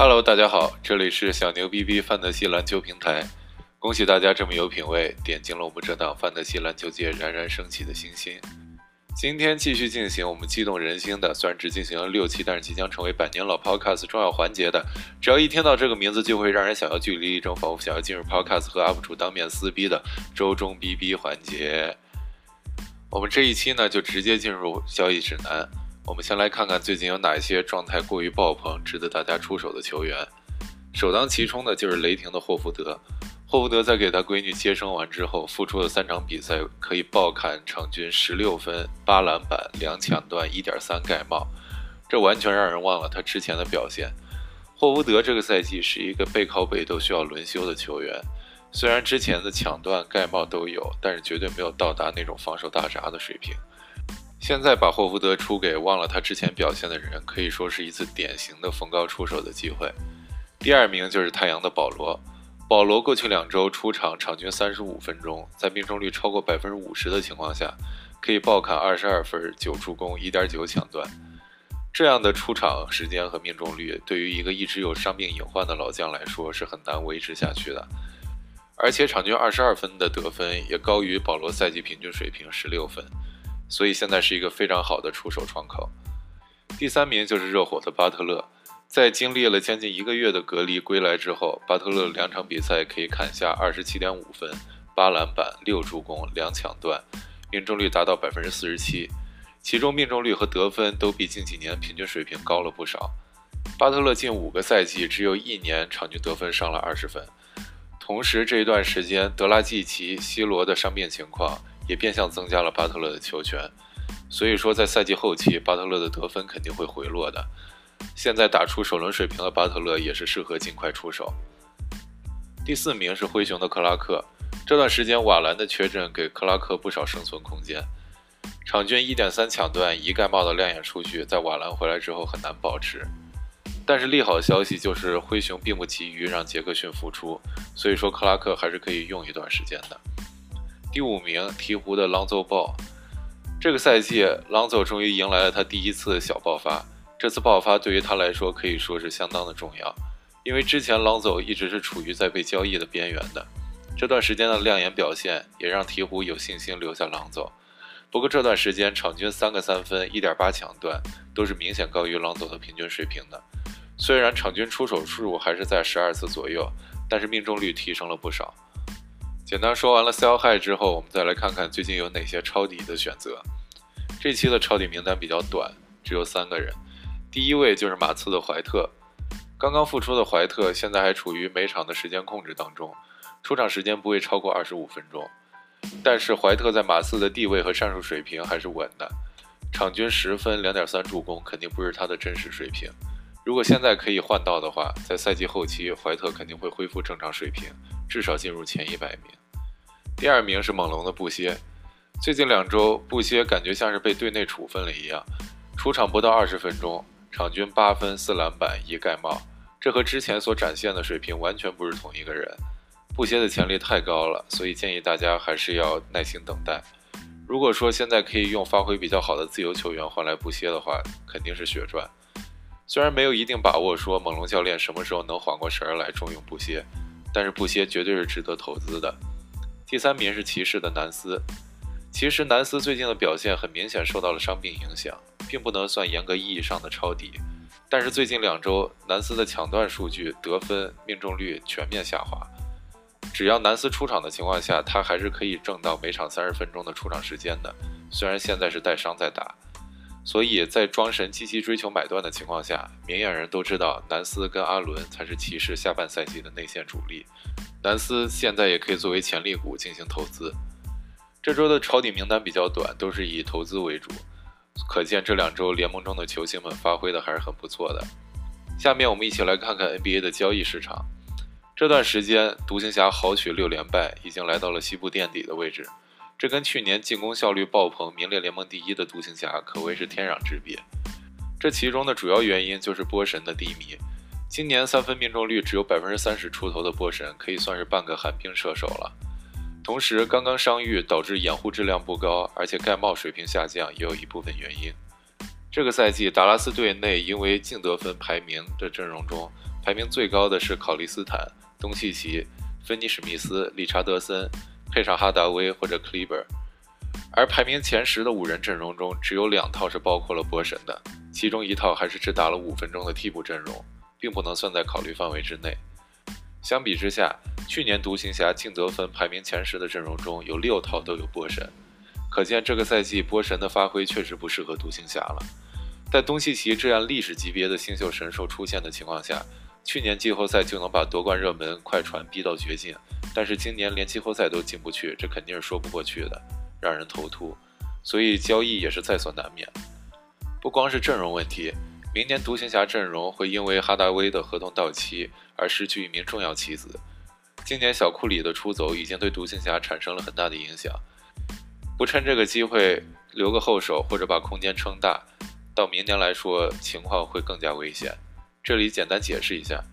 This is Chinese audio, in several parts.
Hello，大家好，这里是小牛逼逼范德西篮球平台。恭喜大家这么有品位，点进了我们这档范德西篮球界冉冉升起的星星。今天继续进行我们激动人心的，虽然只进行了六期，但是即将成为百年老 Podcast 重要环节的。只要一听到这个名字，就会让人想要据理力争，仿佛想要进入 Podcast 和 UP 主当面撕逼的周中逼逼环节。我们这一期呢，就直接进入交易指南。我们先来看看最近有哪些状态过于爆棚、值得大家出手的球员。首当其冲的就是雷霆的霍福德。霍福德在给他闺女接生完之后，复出的三场比赛可以爆砍场均十六分、八篮板、两抢断、一点三盖帽，这完全让人忘了他之前的表现。霍福德这个赛季是一个背靠背都需要轮休的球员，虽然之前的抢断、盖帽都有，但是绝对没有到达那种防守大闸的水平。现在把霍福德出给忘了他之前表现的人，可以说是一次典型的逢高出手的机会。第二名就是太阳的保罗，保罗过去两周出场场均三十五分钟，在命中率超过百分之五十的情况下，可以爆砍二十二分、九助攻、一点九抢断。这样的出场时间和命中率，对于一个一直有伤病隐患的老将来说是很难维持下去的。而且场均二十二分的得分也高于保罗赛季平均水平十六分。所以现在是一个非常好的出手窗口。第三名就是热火的巴特勒，在经历了将近一个月的隔离归来之后，巴特勒两场比赛可以砍下二十七点五分、八篮板、六助攻、两抢断，命中率达到百分之四十七，其中命中率和得分都比近几年平均水平高了不少。巴特勒近五个赛季只有一年场均得分上了二十分，同时这一段时间德拉季奇、西罗的伤病情况。也变相增加了巴特勒的球权，所以说在赛季后期，巴特勒的得分肯定会回落的。现在打出首轮水平的巴特勒也是适合尽快出手。第四名是灰熊的克拉克，这段时间瓦兰的缺阵给克拉克不少生存空间，场均一点三抢断一盖帽的亮眼数据，在瓦兰回来之后很难保持。但是利好消息就是灰熊并不急于让杰克逊复出，所以说克拉克还是可以用一段时间的。第五名，鹈鹕的朗佐鲍。这个赛季，朗佐终于迎来了他第一次小爆发。这次爆发对于他来说可以说是相当的重要，因为之前朗佐一直是处于在被交易的边缘的。这段时间的亮眼表现也让鹈鹕有信心留下朗佐。不过这段时间场均三个三分、一点八抢断都是明显高于朗佐的平均水平的。虽然场均出手数还是在十二次左右，但是命中率提升了不少。简单说完了 sell high 之后，我们再来看看最近有哪些抄底的选择。这期的抄底名单比较短，只有三个人。第一位就是马刺的怀特，刚刚复出的怀特现在还处于每场的时间控制当中，出场时间不会超过二十五分钟。但是怀特在马刺的地位和战术水平还是稳的，场均十分、两点三助攻肯定不是他的真实水平。如果现在可以换到的话，在赛季后期怀特肯定会恢复正常水平，至少进入前一百名。第二名是猛龙的布歇，最近两周布歇感觉像是被队内处分了一样，出场不到二十分钟，场均八分四篮板一盖帽，这和之前所展现的水平完全不是同一个人。布歇的潜力太高了，所以建议大家还是要耐心等待。如果说现在可以用发挥比较好的自由球员换来布歇的话，肯定是血赚。虽然没有一定把握说猛龙教练什么时候能缓过神儿来重用布歇，但是布歇绝对是值得投资的。第三名是骑士的南斯，其实南斯最近的表现很明显受到了伤病影响，并不能算严格意义上的抄底。但是最近两周，南斯的抢断数据、得分、命中率全面下滑。只要南斯出场的情况下，他还是可以挣到每场三十分钟的出场时间的。虽然现在是带伤在打，所以在庄神积极追求买断的情况下，明眼人都知道南斯跟阿伦才是骑士下半赛季的内线主力。南斯现在也可以作为潜力股进行投资。这周的抄底名单比较短，都是以投资为主，可见这两周联盟中的球星们发挥的还是很不错的。下面我们一起来看看 NBA 的交易市场。这段时间，独行侠豪取六连败，已经来到了西部垫底的位置。这跟去年进攻效率爆棚、名列联盟第一的独行侠可谓是天壤之别。这其中的主要原因就是波神的低迷。今年三分命中率只有百分之三十出头的波神，可以算是半个寒冰射手了。同时，刚刚伤愈导致掩护质量不高，而且盖帽水平下降，也有一部分原因。这个赛季，达拉斯队内因为净得分排名的阵容中，排名最高的是考利斯坦、东契奇、芬尼史密斯、理查德森，配上哈达威或者克利伯。而排名前十的五人阵容中，只有两套是包括了波神的，其中一套还是只打了五分钟的替补阵容，并不能算在考虑范围之内。相比之下，去年独行侠净得分排名前十的阵容中有六套都有波神，可见这个赛季波神的发挥确实不适合独行侠了。在东契奇这样历史级别的新秀神兽出现的情况下，去年季后赛就能把夺冠热门快船逼到绝境，但是今年连季后赛都进不去，这肯定是说不过去的，让人头秃。所以交易也是在所难免。不光是阵容问题，明年独行侠阵容会因为哈达威的合同到期而失去一名重要棋子。今年小库里的出走已经对独行侠产生了很大的影响，不趁这个机会留个后手或者把空间撑大，到明年来说情况会更加危险。这里简单解释一下，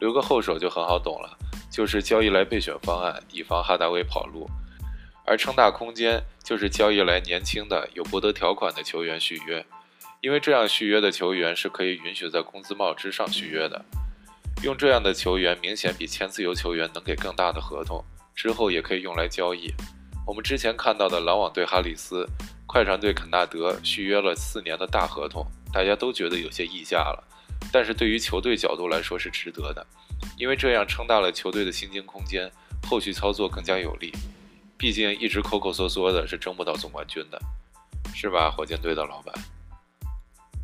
留个后手就很好懂了，就是交易来备选方案，以防哈达威跑路；而撑大空间就是交易来年轻的有博德条款的球员续约，因为这样续约的球员是可以允许在工资帽之上续约的。用这样的球员，明显比签自由球员能给更大的合同，之后也可以用来交易。我们之前看到的篮网队哈里斯、快船队肯纳德续约了四年的大合同，大家都觉得有些溢价了，但是对于球队角度来说是值得的，因为这样撑大了球队的薪金空间，后续操作更加有利。毕竟一直抠抠缩缩的是争不到总冠军的，是吧，火箭队的老板？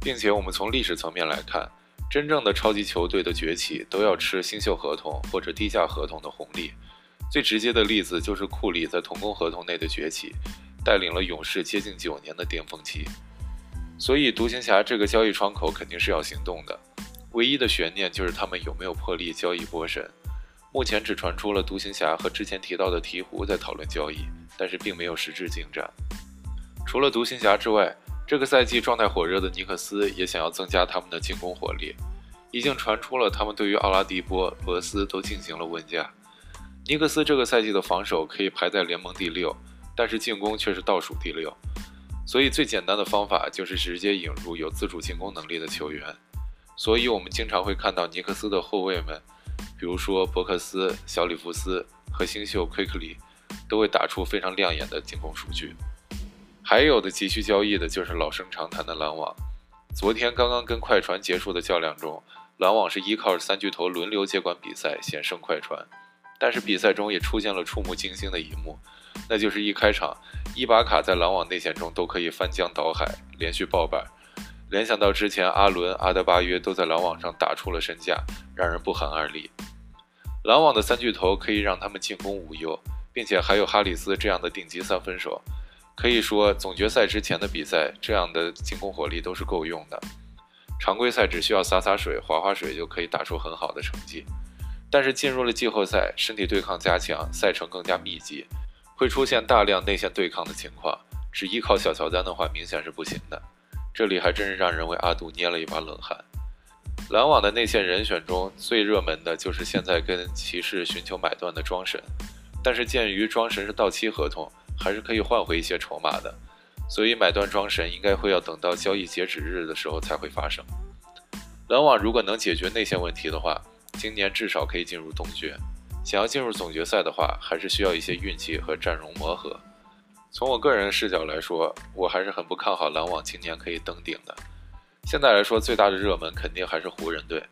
并且我们从历史层面来看。真正的超级球队的崛起都要吃新秀合同或者低价合同的红利。最直接的例子就是库里在同工合同内的崛起，带领了勇士接近九年的巅峰期。所以独行侠这个交易窗口肯定是要行动的。唯一的悬念就是他们有没有魄力交易波神。目前只传出了独行侠和之前提到的鹈鹕在讨论交易，但是并没有实质进展。除了独行侠之外，这个赛季状态火热的尼克斯也想要增加他们的进攻火力，已经传出了他们对于奥拉迪波、罗斯都进行了问价。尼克斯这个赛季的防守可以排在联盟第六，但是进攻却是倒数第六，所以最简单的方法就是直接引入有自主进攻能力的球员。所以我们经常会看到尼克斯的后卫们，比如说伯克斯、小里弗斯和新秀奎克里，都会打出非常亮眼的进攻数据。还有的急需交易的就是老生常谈的篮网。昨天刚刚跟快船结束的较量中，篮网是依靠三巨头轮流接管比赛，险胜快船。但是比赛中也出现了触目惊心的一幕，那就是一开场，伊巴卡在篮网内线中都可以翻江倒海，连续爆板。联想到之前阿伦、阿德巴约都在篮网上打出了身价，让人不寒而栗。篮网的三巨头可以让他们进攻无忧，并且还有哈里斯这样的顶级三分手。可以说，总决赛之前的比赛，这样的进攻火力都是够用的。常规赛只需要洒洒水、划划水就可以打出很好的成绩。但是进入了季后赛，身体对抗加强，赛程更加密集，会出现大量内线对抗的情况。只依靠小乔丹的话，明显是不行的。这里还真是让人为阿杜捏了一把冷汗。篮网的内线人选中最热门的就是现在跟骑士寻求买断的庄神，但是鉴于庄神是到期合同。还是可以换回一些筹码的，所以买断庄神应该会要等到交易截止日的时候才会发生。篮网如果能解决内线问题的话，今年至少可以进入东决。想要进入总决赛的话，还是需要一些运气和阵容磨合。从我个人视角来说，我还是很不看好篮网今年可以登顶的。现在来说，最大的热门肯定还是湖人队，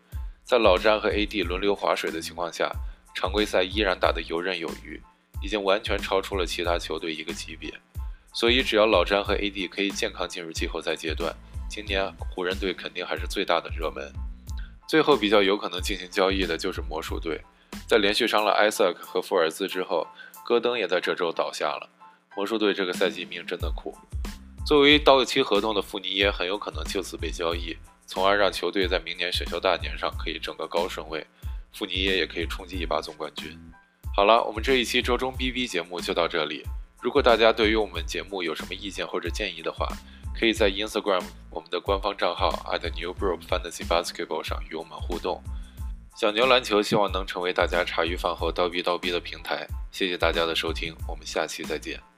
在老詹和 AD 轮流划水的情况下，常规赛依然打得游刃有余。已经完全超出了其他球队一个级别，所以只要老詹和 AD 可以健康进入季后赛阶段，今年湖人队肯定还是最大的热门。最后比较有可能进行交易的就是魔术队，在连续伤了艾萨克和福尔兹之后，戈登也在这周倒下了。魔术队这个赛季命真的苦，作为到期合同的富尼耶很有可能就此被交易，从而让球队在明年选秀大年上可以整个高顺位，富尼耶也可以冲击一把总冠军。好了，我们这一期周中 B B 节目就到这里。如果大家对于我们节目有什么意见或者建议的话，可以在 Instagram 我们的官方账号 at Newbrook Fantasy Basketball 上与我们互动。小牛篮球希望能成为大家茶余饭后叨逼叨逼的平台。谢谢大家的收听，我们下期再见。